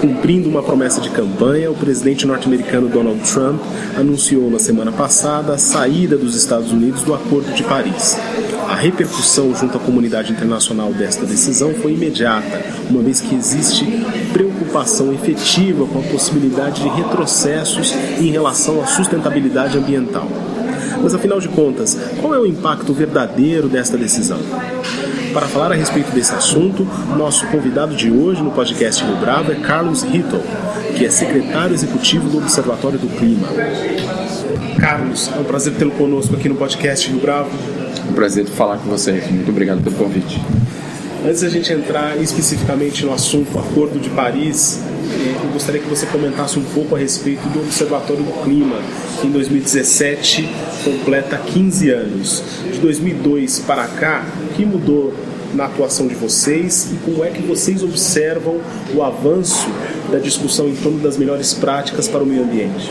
Cumprindo uma promessa de campanha, o presidente norte-americano Donald Trump anunciou na semana passada a saída dos Estados Unidos do Acordo de Paris. A repercussão junto à comunidade internacional desta decisão foi imediata, uma vez que existe preocupação efetiva com a possibilidade de retrocessos em relação à sustentabilidade ambiental. Mas afinal de contas, qual é o impacto verdadeiro desta decisão? Para falar a respeito desse assunto, nosso convidado de hoje no podcast Rio Bravo é Carlos Hittel, que é secretário executivo do Observatório do Clima. Carlos, é um prazer tê-lo conosco aqui no podcast Rio Bravo. Um prazer falar com vocês. Muito obrigado pelo convite. Antes da gente entrar especificamente no assunto Acordo de Paris, eh, eu gostaria que você comentasse um pouco a respeito do Observatório do Clima, que em 2017 completa 15 anos. De 2002 para cá, que mudou na atuação de vocês e como é que vocês observam o avanço da discussão em torno das melhores práticas para o meio ambiente?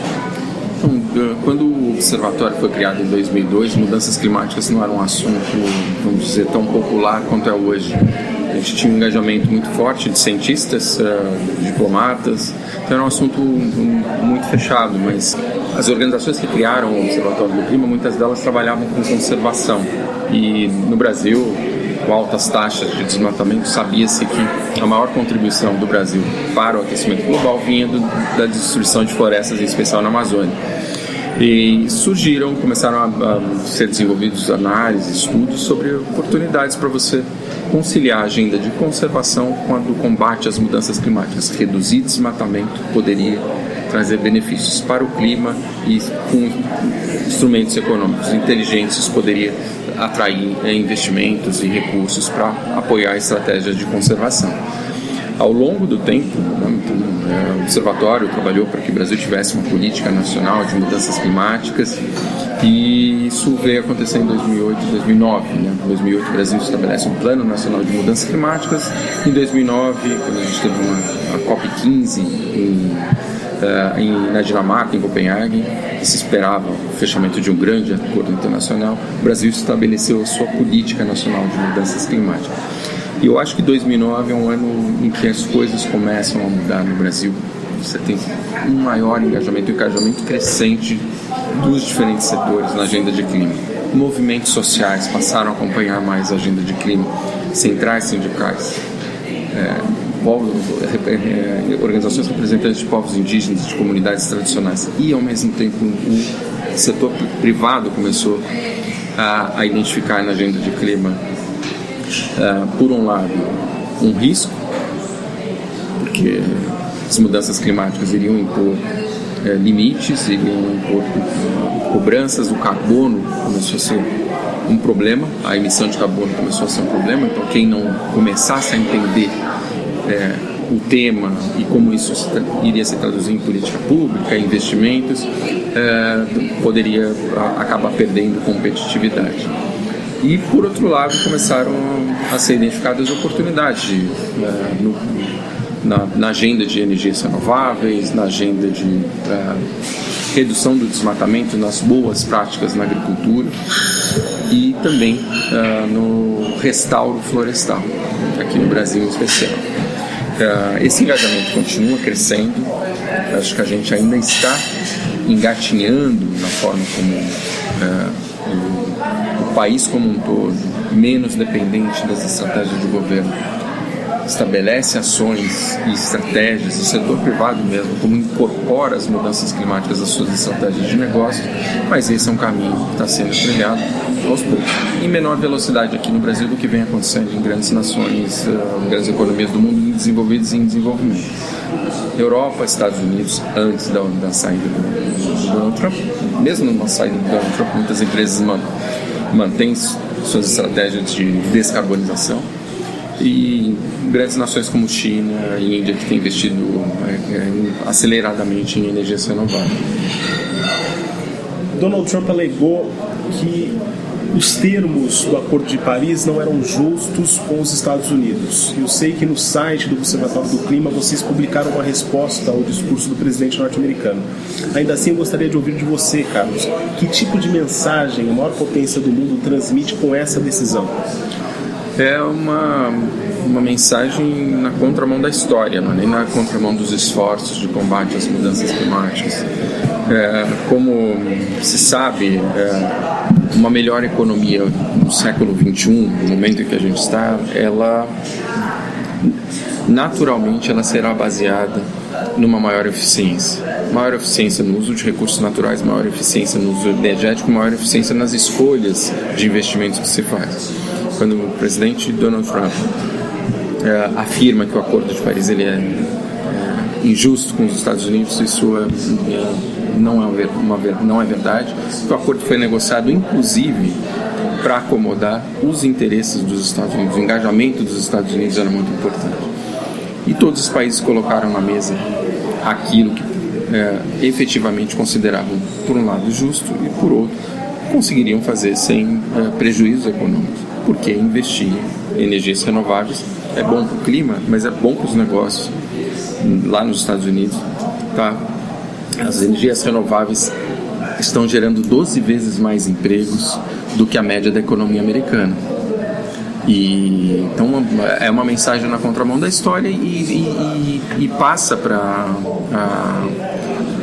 Então, quando o observatório foi criado em 2002, mudanças climáticas não eram um assunto, vamos dizer, tão popular quanto é hoje. A gente tinha um engajamento muito forte de cientistas, uh, diplomatas, então era um assunto muito fechado, mas as organizações que criaram o Observatório do Clima, muitas delas trabalhavam com conservação. E no Brasil, com altas taxas de desmatamento, sabia-se que a maior contribuição do Brasil para o aquecimento global vinha do, da destruição de florestas, em especial na Amazônia. E surgiram, começaram a, a ser desenvolvidos análises, estudos sobre oportunidades para você conciliar a agenda de conservação com a do combate às mudanças climáticas. Reduzir desmatamento poderia trazer benefícios para o clima e com instrumentos econômicos inteligentes poderia atrair eh, investimentos e recursos para apoiar estratégias de conservação. Ao longo do tempo, né, o Observatório trabalhou para que o Brasil tivesse uma política nacional de mudanças climáticas e isso veio acontecer em 2008 e 2009. Né? Em 2008 o Brasil estabelece um Plano Nacional de Mudanças Climáticas. Em 2009, quando a gente teve uma, a COP15 em uh, em, na Dinamarca, em Copenhague, que se esperava o fechamento de um grande acordo internacional, o Brasil estabeleceu a sua política nacional de mudanças climáticas. E eu acho que 2009 é um ano em que as coisas começam a mudar no Brasil. Você tem um maior engajamento, um engajamento crescente dos diferentes setores na agenda de clima. Movimentos sociais passaram a acompanhar mais a agenda de clima, centrais sindicais. É, povos, eh, organizações representantes de povos indígenas, de comunidades tradicionais. E ao mesmo tempo o setor privado começou a, a identificar na agenda de clima, uh, por um lado, um risco, porque as mudanças climáticas iriam impor uh, limites, iriam impor cobranças, o carbono começou a ser um problema, a emissão de carbono começou a ser um problema, então quem não começasse a entender é, o tema e como isso iria se traduzir em política pública, investimentos, é, poderia acabar perdendo competitividade. E, por outro lado, começaram a ser identificadas oportunidades de, é, no, na, na, agenda de energias renováveis, na agenda de é, redução do desmatamento, nas boas práticas na agricultura e também uh, no restauro florestal, aqui no Brasil em especial. Uh, esse engajamento continua crescendo, acho que a gente ainda está engatinhando na forma como uh, o, o país como um todo, menos dependente das estratégias de governo, estabelece ações e estratégias, o setor privado mesmo, como incorpora as mudanças climáticas às suas estratégias de negócio, mas esse é um caminho que está sendo trilhado aos poucos, em menor velocidade aqui no Brasil do que vem acontecendo em grandes nações, uh, grandes economias do mundo desenvolvidas e em desenvolvimento. Europa, Estados Unidos, antes da, da saída do, do Donald Trump, mesmo na saída do Donald Trump, muitas empresas mantêm suas estratégias de descarbonização e grandes nações como China e Índia que têm investido é, é, aceleradamente em energias renováveis. Donald Trump alegou que os termos do Acordo de Paris não eram justos com os Estados Unidos. Eu sei que no site do Observatório do Clima vocês publicaram uma resposta ao discurso do presidente norte-americano. Ainda assim, eu gostaria de ouvir de você, Carlos, que tipo de mensagem a maior potência do mundo transmite com essa decisão? É uma, uma mensagem na contramão da história, não é nem na contramão dos esforços de combate às mudanças climáticas. É, como se sabe, é, uma melhor economia no século XXI, no momento em que a gente está, ela naturalmente ela será baseada numa maior eficiência. Maior eficiência no uso de recursos naturais, maior eficiência no uso energético, maior eficiência nas escolhas de investimentos que se faz. Quando o presidente Donald Trump é, afirma que o Acordo de Paris ele é, é injusto com os Estados Unidos, isso é, é não é, uma, não é verdade. O acordo foi negociado, inclusive, para acomodar os interesses dos Estados Unidos. O engajamento dos Estados Unidos era muito importante. E todos os países colocaram na mesa aquilo que é, efetivamente consideravam, por um lado, justo e, por outro, conseguiriam fazer sem é, prejuízos econômicos. Porque investir em energias renováveis é bom para o clima, mas é bom para os negócios lá nos Estados Unidos. Tá? As energias renováveis estão gerando 12 vezes mais empregos do que a média da economia americana. E, então é uma mensagem na contramão da história e, e, e passa para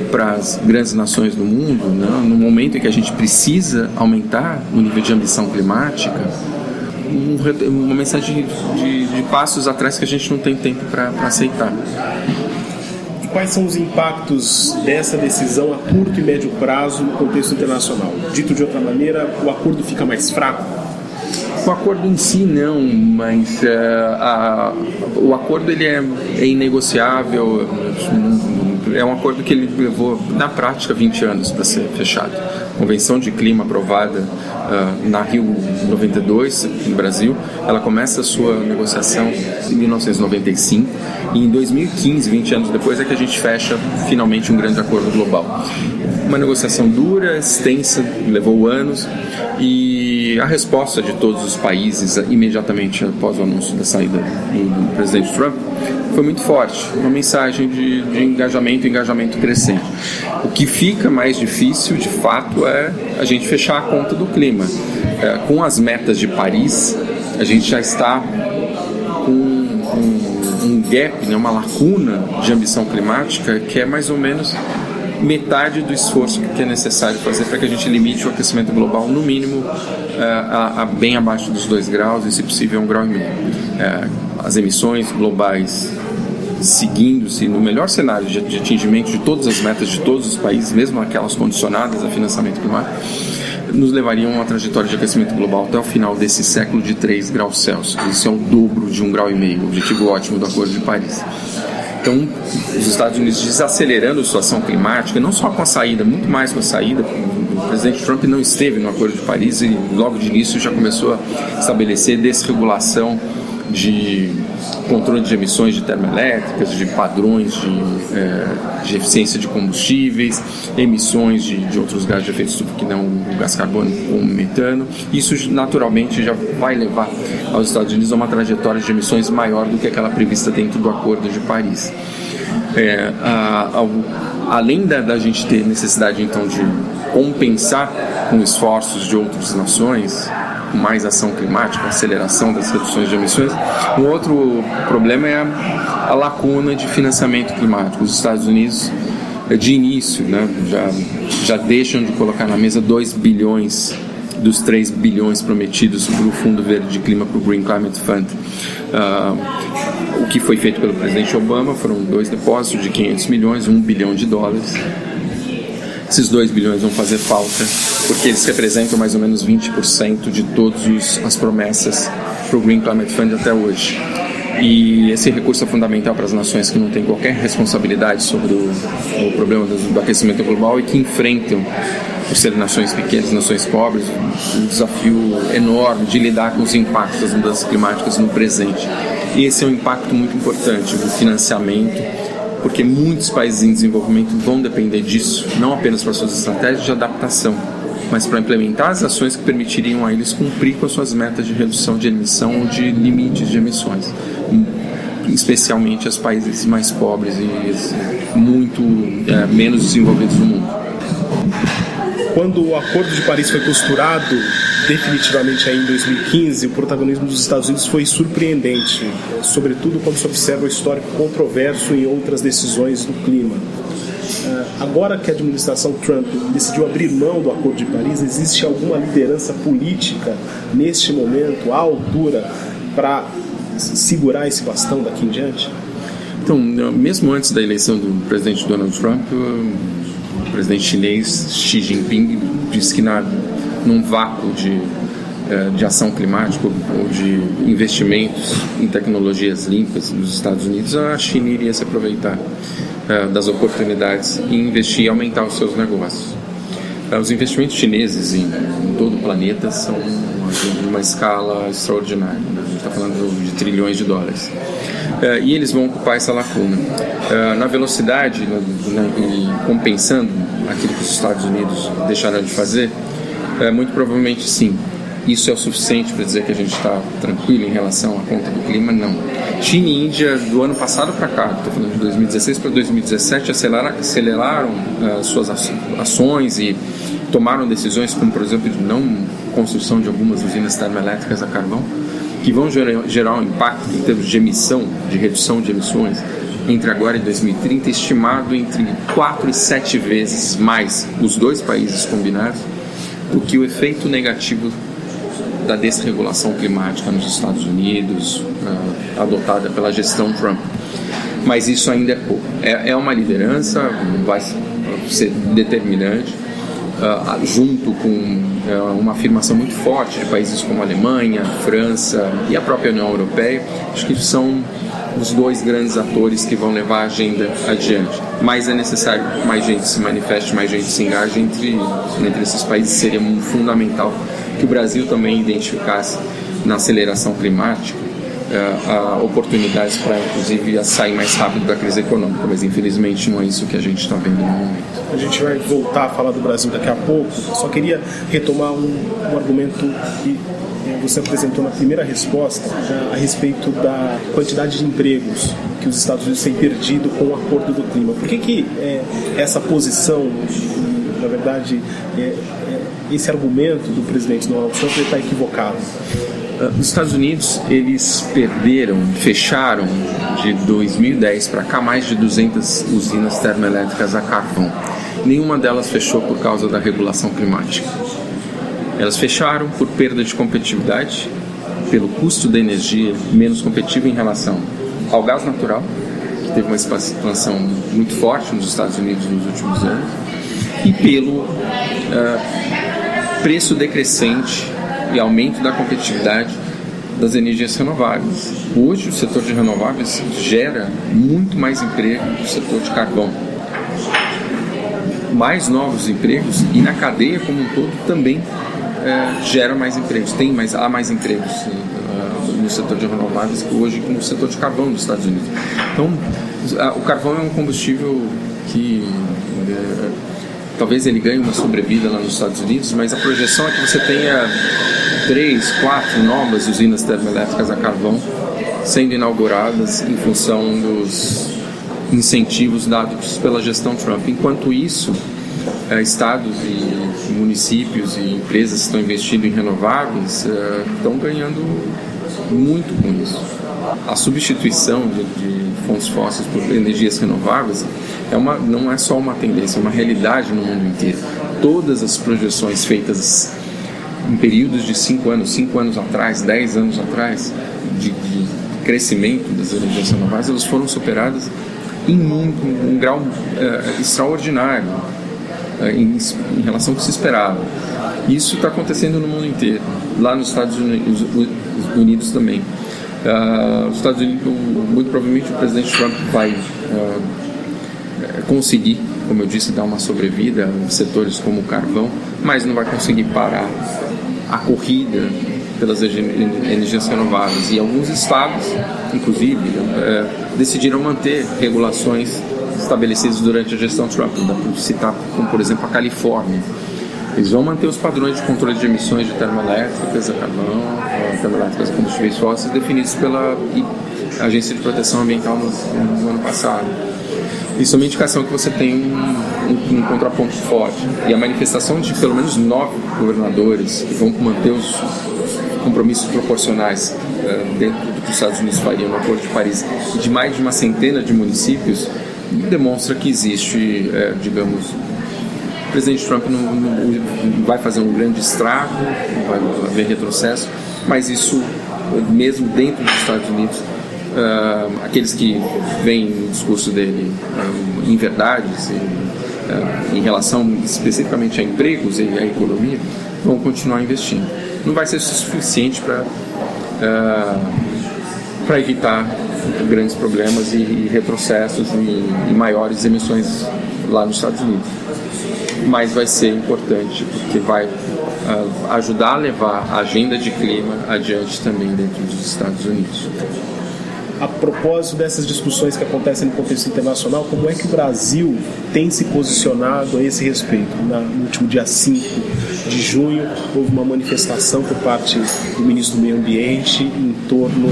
para as grandes nações do mundo, né? no momento em que a gente precisa aumentar o nível de ambição climática, um, uma mensagem de, de, passos atrás que a gente não tem tempo para aceitar quais são os impactos dessa decisão a curto e médio prazo no contexto internacional? Dito de outra maneira, o acordo fica mais fraco? O acordo em si não, mas uh, a, o acordo ele é, é inegociável, é um acordo que ele levou na prática 20 anos para ser fechado. Convenção de Clima aprovada uh, na Rio 92, no Brasil, ela começa a sua negociação em 1995 e em 2015, 20 anos depois, é que a gente fecha finalmente um grande acordo global. Uma negociação dura, extensa, levou anos e a resposta de todos os países imediatamente após o anúncio da saída do, do presidente Trump foi muito forte, uma mensagem de, de engajamento, engajamento crescente. O que fica mais difícil, de fato, é a gente fechar a conta do clima. É, com as metas de Paris, a gente já está com um, um gap, né, uma lacuna de ambição climática que é mais ou menos metade do esforço que é necessário fazer para que a gente limite o aquecimento global no mínimo é, a, a, bem abaixo dos 2 graus e se possível um grau e meio. É, as emissões globais seguindo-se no melhor cenário de, atingimento de todas as metas de todos os países, mesmo aquelas condicionadas a financiamento climático, nos levariam a uma trajetória de aquecimento global até o final desse século de 3 graus Celsius. Isso é o dobro de um grau meio, objetivo ótimo do Acordo de Paris. Então, os Estados Unidos desacelerando a situação climática, não só com a saída, muito mais com a saída. O presidente Trump não esteve no Acordo de Paris e logo de início já começou a estabelecer desregulação de controle de emissões de termoelétricas, de padrões de, é, de eficiência de combustíveis, emissões de, de, outros gases de efeito estufa que não o gás carbônico como metano. Isso naturalmente já vai levar aos Estados Unidos a uma trajetória de emissões maior do que aquela prevista dentro do Acordo de Paris. É, a, a, além da, da gente ter necessidade então de compensar com esforços de outras nações, mais ação climática, aceleração das reduções de emissões. Um outro problema é a, a lacuna de financiamento climático. Os Estados Unidos, de início, né, já, já deixam de colocar na mesa 2 bilhões dos 3 bilhões prometidos para o Fundo Verde de Clima, para o Green Climate Fund. Uh, o que foi feito pelo presidente Obama foram dois depósitos de 500 milhões, 1 bilhão de dólares. Esses 2 bilhões vão fazer falta porque eles representam mais ou menos 20% de todas as promessas para o Green Climate Fund até hoje. E esse recurso é fundamental para as nações que não têm qualquer responsabilidade sobre o, o problema do, do, aquecimento global e que enfrentam, por serem nações pequenas, nações pobres, um desafio enorme de lidar com os impactos das mudanças climáticas no presente. E esse é um impacto muito importante do financiamento porque muitos países em desenvolvimento vão depender disso, não apenas para suas estratégias de adaptação, mas para implementar as ações que permitiriam a eles cumprir com as suas metas de redução de emissão ou de limites de emissões, especialmente os países mais pobres e muito é, menos desenvolvidos do mundo. Quando o Acordo de Paris foi costurado definitivamente aí em 2015, o protagonismo dos Estados Unidos foi surpreendente, sobretudo quando se observa o histórico controverso em outras decisões do clima. Ah, agora que a administração Trump decidiu abrir mão do Acordo de Paris, existe alguma liderança política neste momento à altura para segurar esse bastão daqui em diante? Então, mesmo antes da eleição do presidente Donald Trump, o presidente chinês Xi Jinping disse que na, num vácuo de, eh, de ação climática ou de investimentos em tecnologias limpas nos Estados Unidos, a China iria se aproveitar eh, das oportunidades e investir e aumentar os seus negócios. Eh, os investimentos chineses em, em todo o planeta são de uma escala extraordinária. Né? A gente está falando de trilhões de dólares. Uh, e eles vão ocupar essa lacuna. Uh, na velocidade né, e compensando aquilo que os Estados Unidos deixaram de fazer, uh, muito provavelmente sim. Isso é o suficiente para dizer que a gente está tranquilo em relação à conta do clima? Não. China e Índia, do ano passado para cá, estou falando de 2016 para 2017, aceleraram, aceleraram suas ações e tomaram decisões, como por exemplo, de não construção de algumas usinas termoelétricas a carvão, que vão gerar, um impacto em termos de emissão, de redução de emissões, entre agora e 2030, estimado entre 4 e 7 vezes mais os dois países combinados do que o efeito negativo da desregulação climática nos Estados Unidos, uh, adotada pela gestão Trump. Mas isso ainda é pouco. É, é uma liderança, vai ser determinante, uh, junto com uh, uma afirmação muito forte de países como Alemanha, França e a própria União Europeia, acho que são os dois grandes atores que vão levar a agenda adiante. Mas é necessário que mais gente se manifeste, mais gente se engaje entre, entre esses países. Seria fundamental que o Brasil também identificasse na aceleração climática uh, oportunidades para, inclusive, sair mais rápido da crise econômica, mas infelizmente não é isso que a gente está vendo no momento. A gente vai voltar a falar do Brasil daqui a pouco, só queria retomar um, um argumento que eh, você apresentou na primeira resposta a respeito da quantidade de empregos que os Estados Unidos têm perdido com o acordo do clima. Por que, que é, essa posição, na verdade, é, é, esse argumento do presidente Donald Trump está equivocado? Ah, os Estados Unidos eles perderam, fecharam de 2010 para cá mais de 200 usinas termoelétricas a carvão. Nenhuma delas fechou por causa da regulação climática. Elas fecharam por perda de competitividade, pelo custo da energia menos competitivo em relação ao gás natural, que teve uma expansão muito forte nos Estados Unidos nos últimos anos, e pelo uh, preço decrescente e aumento da competitividade das energias renováveis. Hoje, o setor de renováveis gera muito mais emprego que o setor de carvão. Mais novos empregos e na cadeia como um todo também é, gera mais empregos, tem mais, há mais empregos uh, no setor de renováveis que hoje no setor de carvão dos Estados Unidos. Então, uh, o carvão é um combustível que uh, talvez ele ganhe uma sobrevida lá nos Estados Unidos, mas a projeção é que você tenha três, quatro novas usinas termoelétricas a carvão sendo inauguradas em função dos incentivos dados pela gestão Trump. Enquanto isso, eh, estados e municípios e empresas que estão investindo em renováveis eh, estão ganhando muito com isso. A substituição de, de fontes fósseis por energias renováveis é uma, não é só uma tendência, é uma realidade no mundo inteiro. Todas as projeções feitas em períodos de 5 anos, 5 anos atrás, 10 anos atrás, de, de, crescimento das energias renováveis, elas foram superadas em um, um grau uh, extraordinário uh, em, em, relação ao que se esperava. Isso está acontecendo no mundo inteiro, lá nos Estados Unidos, Unidos também. Uh, os Estados Unidos, muito provavelmente o presidente Trump vai conseguir, como eu disse, dar uma sobrevida em setores como o carvão, mas não vai conseguir parar a corrida pelas energias renováveis e alguns estados, inclusive, é, decidiram manter regulações estabelecidos durante a gestão Trump. Dá para citar, como por exemplo, a Califórnia. Eles vão manter os padrões de controle de emissões de termoelétricas a carvão, termoelétricas a combustíveis fósseis definidos pela Agência de Proteção Ambiental no, no ano passado. Isso é uma indicação que você tem um, um, um, contraponto forte. E a manifestação de pelo menos nove governadores que vão manter os compromissos proporcionais uh, dentro do que os Estados Unidos fariam no Acordo de Paris e de mais de uma centena de municípios demonstra que existe, uh, digamos, o presidente Trump não, não, vai fazer um grande estrago, vai haver retrocesso, mas isso, mesmo dentro dos Estados Unidos, uh, aqueles que veem o discurso dele uh, em verdades, uh, em relação especificamente a empregos e à economia, vão continuar investindo. Não vai ser suficiente para para evitar grandes problemas e, e retrocessos e, e maiores emissões lá nos Estados Unidos mas vai ser importante porque vai uh, ajudar a levar a agenda de clima adiante também dentro dos Estados Unidos a propósito dessas discussões que acontecem no contexto internacional, como é que o Brasil tem se posicionado a esse respeito? no último dia 5 de junho, houve uma manifestação por parte do ministro do Meio Ambiente em torno.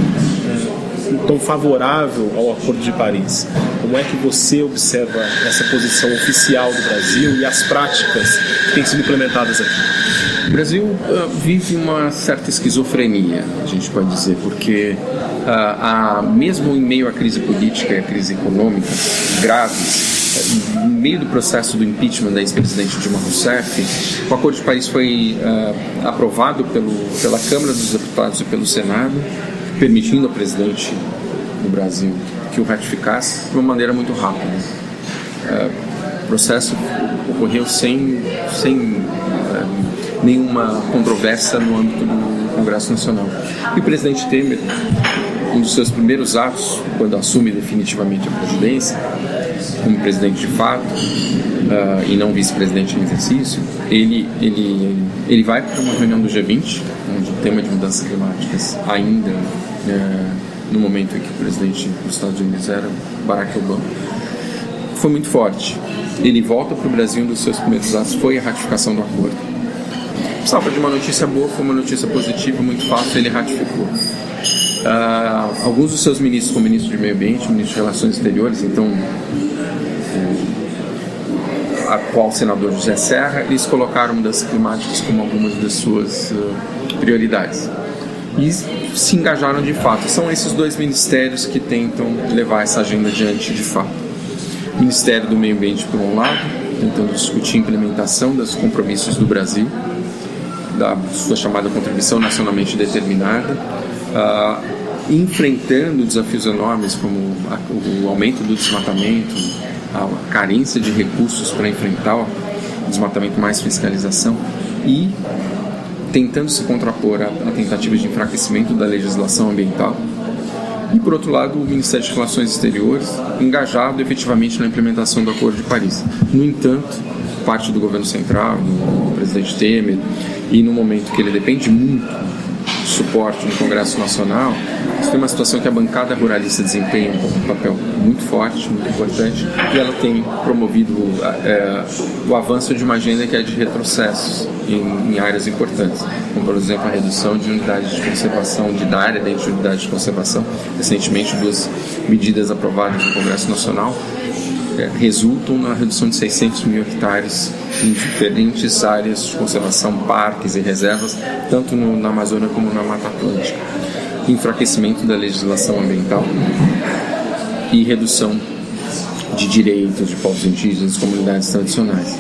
Tom favorável ao Acordo de Paris. Como é que você observa essa posição oficial do Brasil e as práticas que têm sido implementadas aqui? O Brasil uh, vive uma certa esquizofrenia, a gente pode dizer, porque uh, mesmo em meio à crise política e à crise econômica graves, no meio do processo do impeachment da ex-presidente Dilma Rousseff, o Acordo de Paris foi uh, aprovado pelo, pela Câmara dos Deputados e pelo Senado, permitindo ao presidente do Brasil que o ratificasse de uma maneira muito rápida. Uh, o processo ocorreu sem, sem uh, nenhuma controvérsia no âmbito do Congresso Nacional. E o presidente Temer um dos seus primeiros atos, quando assume definitivamente a presidência, como presidente de fato uh, e não vice-presidente em exercício, ele, ele, ele vai para uma reunião do G20, onde o tema de mudanças climáticas ainda uh, no momento em que o presidente dos Estados Unidos era Barack Obama, foi muito forte. Ele volta para o Brasil, um dos seus primeiros atos foi a ratificação do acordo. Precisava de uma notícia boa, foi uma notícia positiva, muito fácil, ele ratificou. Uh, alguns dos seus ministros, como ministro de Meio Ambiente, ministro de Relações Exteriores, então o atual senador José Serra, eles colocaram mudanças climáticas como algumas das suas uh, prioridades. E se engajaram de fato. São esses dois ministérios que tentam levar essa agenda adiante de fato. O Ministério do Meio Ambiente, por um lado, tentando discutir a implementação dos compromissos do Brasil, da sua chamada contribuição nacionalmente determinada, uh, enfrentando desafios enormes como o aumento do desmatamento, a carência de recursos para enfrentar o desmatamento mais fiscalização e tentando se contrapor a, a tentativas de enfraquecimento da legislação ambiental. E por outro lado, o Ministério de Relações Exteriores engajado efetivamente na implementação do Acordo de Paris. No entanto, parte do governo central, do presidente Temer, e no momento que ele depende muito do suporte no Congresso Nacional, você tem uma situação que a bancada ruralista desempenha um papel muito forte, muito importante, e ela tem promovido é, o avanço de uma agenda que é de retrocessos em, em, áreas importantes, como por exemplo a redução de unidades de conservação, de da área dentro de unidades de conservação. Recentemente, duas medidas aprovadas no Congresso Nacional é, resultam na redução de 600 mil hectares em diferentes áreas de conservação, parques e reservas, tanto no, na Amazônia como na Mata Atlântica enfraquecimento da legislação ambiental e redução de direitos de povos indígenas e comunidades tradicionais.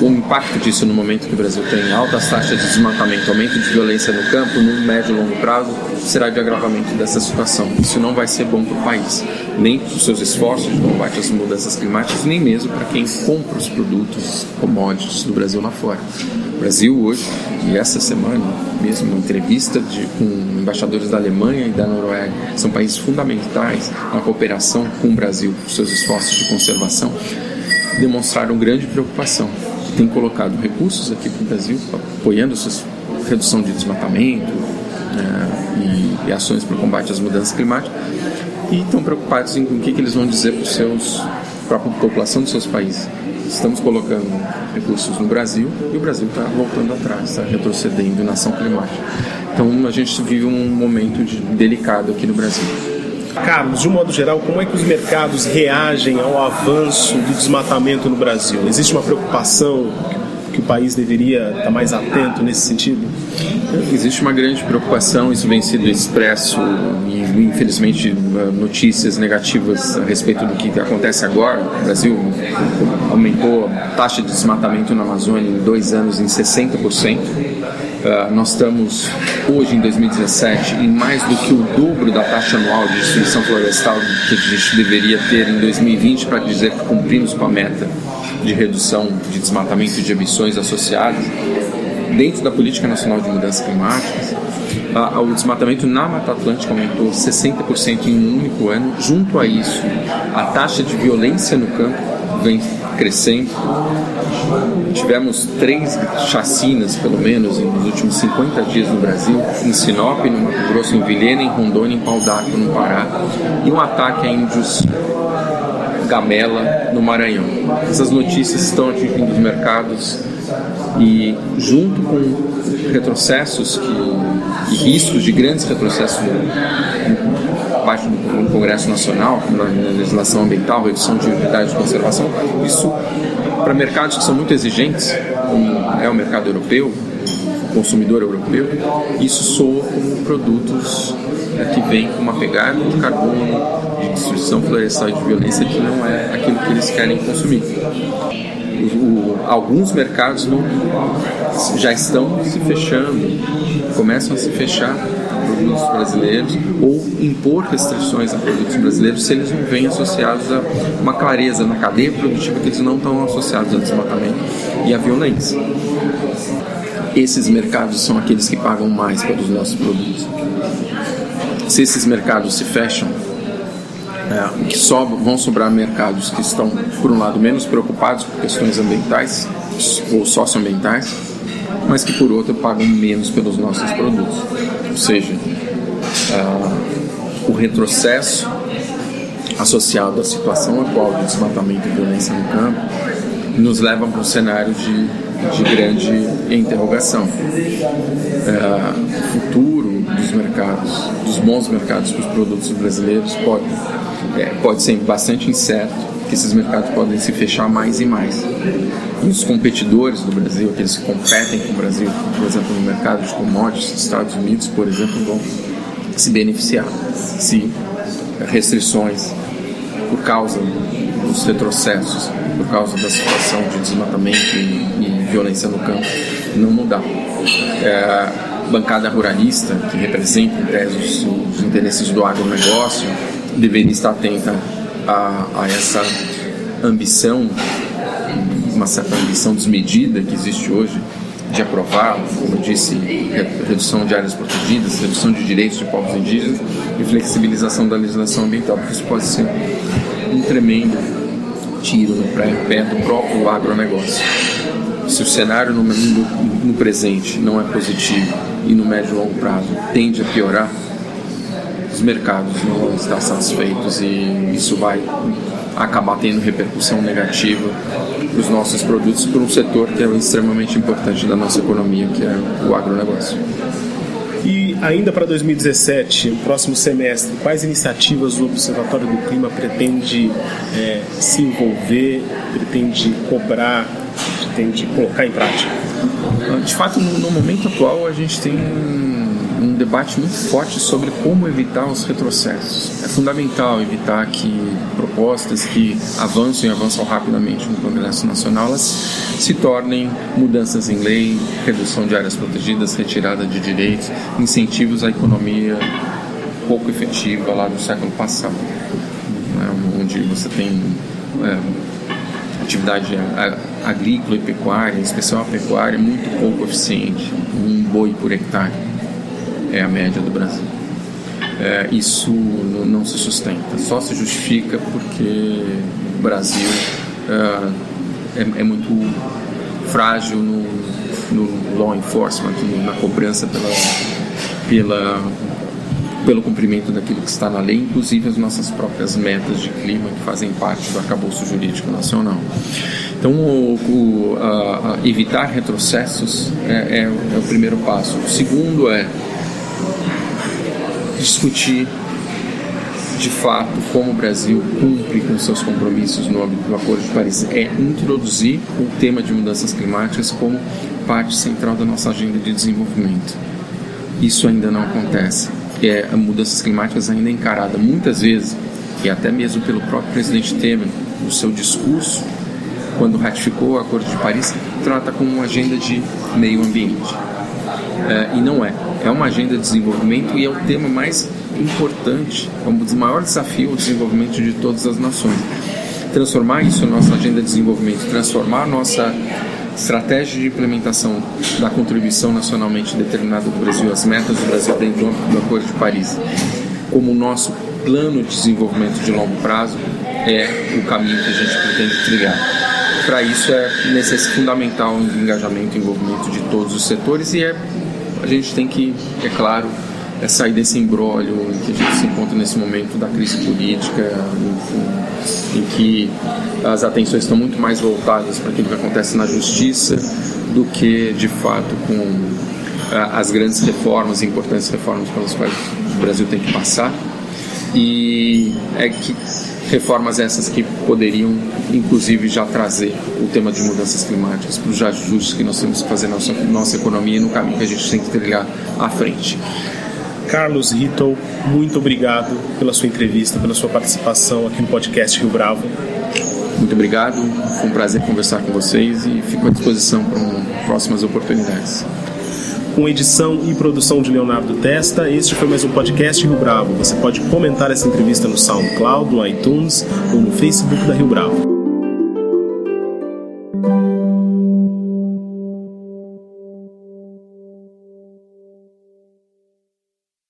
O impacto disso no momento que o Brasil tem altas taxas de desmatamento, aumento de violência no campo, no médio e longo prazo, será de agravamento dessa situação. Isso não vai ser bom para o país, nem para os seus esforços de combate às mudanças climáticas, nem mesmo para quem compra os produtos commodities do Brasil lá fora. Brasil hoje, e essa semana, mesmo uma entrevista de, com embaixadores da Alemanha e da Noruega, são países fundamentais na cooperação com o Brasil, seus esforços de conservação, demonstraram grande preocupação. Tem colocado recursos aqui para o Brasil, apoiando a redução de desmatamento né, e, e, ações para o combate às mudanças climáticas, e estão preocupados em com o que, que eles vão dizer para os seus para a população dos seus países. Estamos colocando recursos no Brasil e o Brasil está voltando atrás, está retrocedendo na ação climática. Então a gente vive um momento de, delicado aqui no Brasil. Carlos, de um modo geral, como é que os mercados reagem ao avanço do desmatamento no Brasil? Existe uma preocupação que o país deveria estar mais atento nesse sentido? Existe uma grande preocupação, isso vem sendo expresso e infelizmente notícias negativas a respeito do que acontece agora. O Brasil aumentou a taxa de desmatamento na Amazônia em dois anos em 60%. Uh, nós estamos hoje em 2017 em mais do que o dobro da taxa anual de destruição florestal que a gente deveria ter em 2020 para dizer que cumprimos com a meta de redução de desmatamento e de emissões associadas. Dentro da Política Nacional de Mudanças Climáticas, o desmatamento na Mata Atlântica aumentou 60% em um único ano. Junto a isso, a taxa de violência no campo vem crescendo. Tivemos três chacinas, pelo menos, nos últimos 50 dias no Brasil, em Sinop, no Mato Grosso, em Vilhena, em Rondônia, em Pau no Pará, e um ataque a índios Gamela, no Maranhão. Essas notícias estão atingindo os mercados e, junto com retrocessos que, e riscos de grandes retrocessos parte do Congresso Nacional, na legislação ambiental, redução de unidades de conservação, isso para mercados que são muito exigentes, como é o mercado europeu, consumidor europeu, isso soa como produtos é, que vêm com uma pegada de carbono, de destruição florestal de violência que não é aquilo que eles querem consumir. O, o, alguns mercados não, já estão se fechando, começam a se fechar produtos brasileiros ou impor restrições a produtos brasileiros se eles não vêm associados a uma clareza na cadeia produtiva que eles não estão associados ao desmatamento e à violência. Esses mercados são aqueles que pagam mais pelos nossos produtos. Se esses mercados se fecham, é, que só vão sobrar mercados que estão, por um lado, menos preocupados com questões ambientais ou socioambientais, mas que, por outro, pagam menos pelos nossos produtos. Ou seja, uh, o retrocesso associado à situação atual de desmatamento e violência no campo nos leva para um cenário de, de grande interrogação. O futuro dos mercados, dos bons mercados para os produtos brasileiros pode é, pode ser bastante incerto, que esses mercados podem se fechar mais e mais. E os competidores do Brasil, aqueles que competem com o Brasil, por exemplo, no mercado de commodities dos Estados Unidos, por exemplo, vão se beneficiar se restrições por causa dos retrocessos, por causa da situação de desmatamento e, e violência no campo, não mudar. É, bancada ruralista, que representa, em tese, os, os interesses do agronegócio, deveria estar atenta a, a essa ambição, uma certa ambição desmedida que existe hoje de aprovar, como eu disse, redução de áreas protegidas, redução de direitos de povos indígenas e flexibilização da legislação ambiental, porque isso pode ser um tremendo tiro no pé do próprio agronegócio. Se o cenário no, no, no presente não é positivo e no médio e longo prazo tende a piorar, os mercados não vão estar satisfeitos e isso vai acabar tendo repercussão negativa para os nossos produtos por um setor que é extremamente importante da nossa economia, que é o agronegócio. E ainda para 2017, no próximo semestre, quais iniciativas o Observatório do Clima pretende é, se envolver, pretende cobrar, pretende colocar em prática? De fato, no, momento atual, a gente tem um debate muito forte sobre como evitar os retrocessos. É fundamental evitar que propostas que avançam e avançam rapidamente no Congresso Nacional elas se tornem mudanças em lei, redução de áreas protegidas, retirada de direitos, incentivos à economia pouco efetiva lá do século passado, né, onde você tem é, atividade agrícola e pecuária, em especial a pecuária, muito pouco eficiente, um boi por hectare é a média do Brasil. É, isso não se sustenta, só se justifica porque o Brasil é, é, é muito frágil no, no, law enforcement, na cobrança pela, pela pelo cumprimento daquilo que está na lei, inclusive as nossas próprias metas de clima que fazem parte do arcabouço jurídico nacional. Então, o, o, a, a evitar retrocessos é, é, é o primeiro passo. O segundo é discutir de fato como o Brasil cumpre com seus compromissos no âmbito do Acordo de Paris é introduzir o tema de mudanças climáticas como parte central da nossa agenda de desenvolvimento. Isso ainda não acontece. É, mudanças climáticas ainda encarada muitas vezes, e até mesmo pelo próprio presidente Temer, no seu discurso, quando ratificou o Acordo de Paris, trata como uma agenda de meio ambiente. É, e não é. É uma agenda de desenvolvimento e é o tema mais importante, é um dos maiores desafios o desenvolvimento de todas as nações. Transformar isso na nossa agenda de desenvolvimento, transformar nossa estratégia de implementação da contribuição nacionalmente determinada do Brasil, as metas do Brasil dentro do Acordo de Paris, como o nosso plano de desenvolvimento de longo prazo, é o caminho que a gente pretende trilhar. Para isso é necessário fundamental o engajamento e envolvimento de todos os setores e é, a gente tem que, é claro, é sair desse embrólio em que a gente se encontra nesse momento da crise política, em, em que as atenções estão muito mais voltadas para aquilo que acontece na justiça do que, de fato, com as grandes reformas, importantes reformas pelas quais o Brasil tem que passar. E é que reformas essas que poderiam, inclusive, já trazer o tema de mudanças climáticas para os ajustes que nós temos que fazer na nossa, nossa economia e no caminho que a gente tem que trilhar à frente. Carlos Ritol, muito obrigado pela sua entrevista, pela sua participação aqui no podcast Rio Bravo. Muito obrigado, foi um prazer conversar com vocês e fico à disposição para próximas oportunidades. Com edição e produção de Leonardo Testa, este foi mais um podcast Rio Bravo. Você pode comentar essa entrevista no SoundCloud, no iTunes ou no Facebook da Rio Bravo.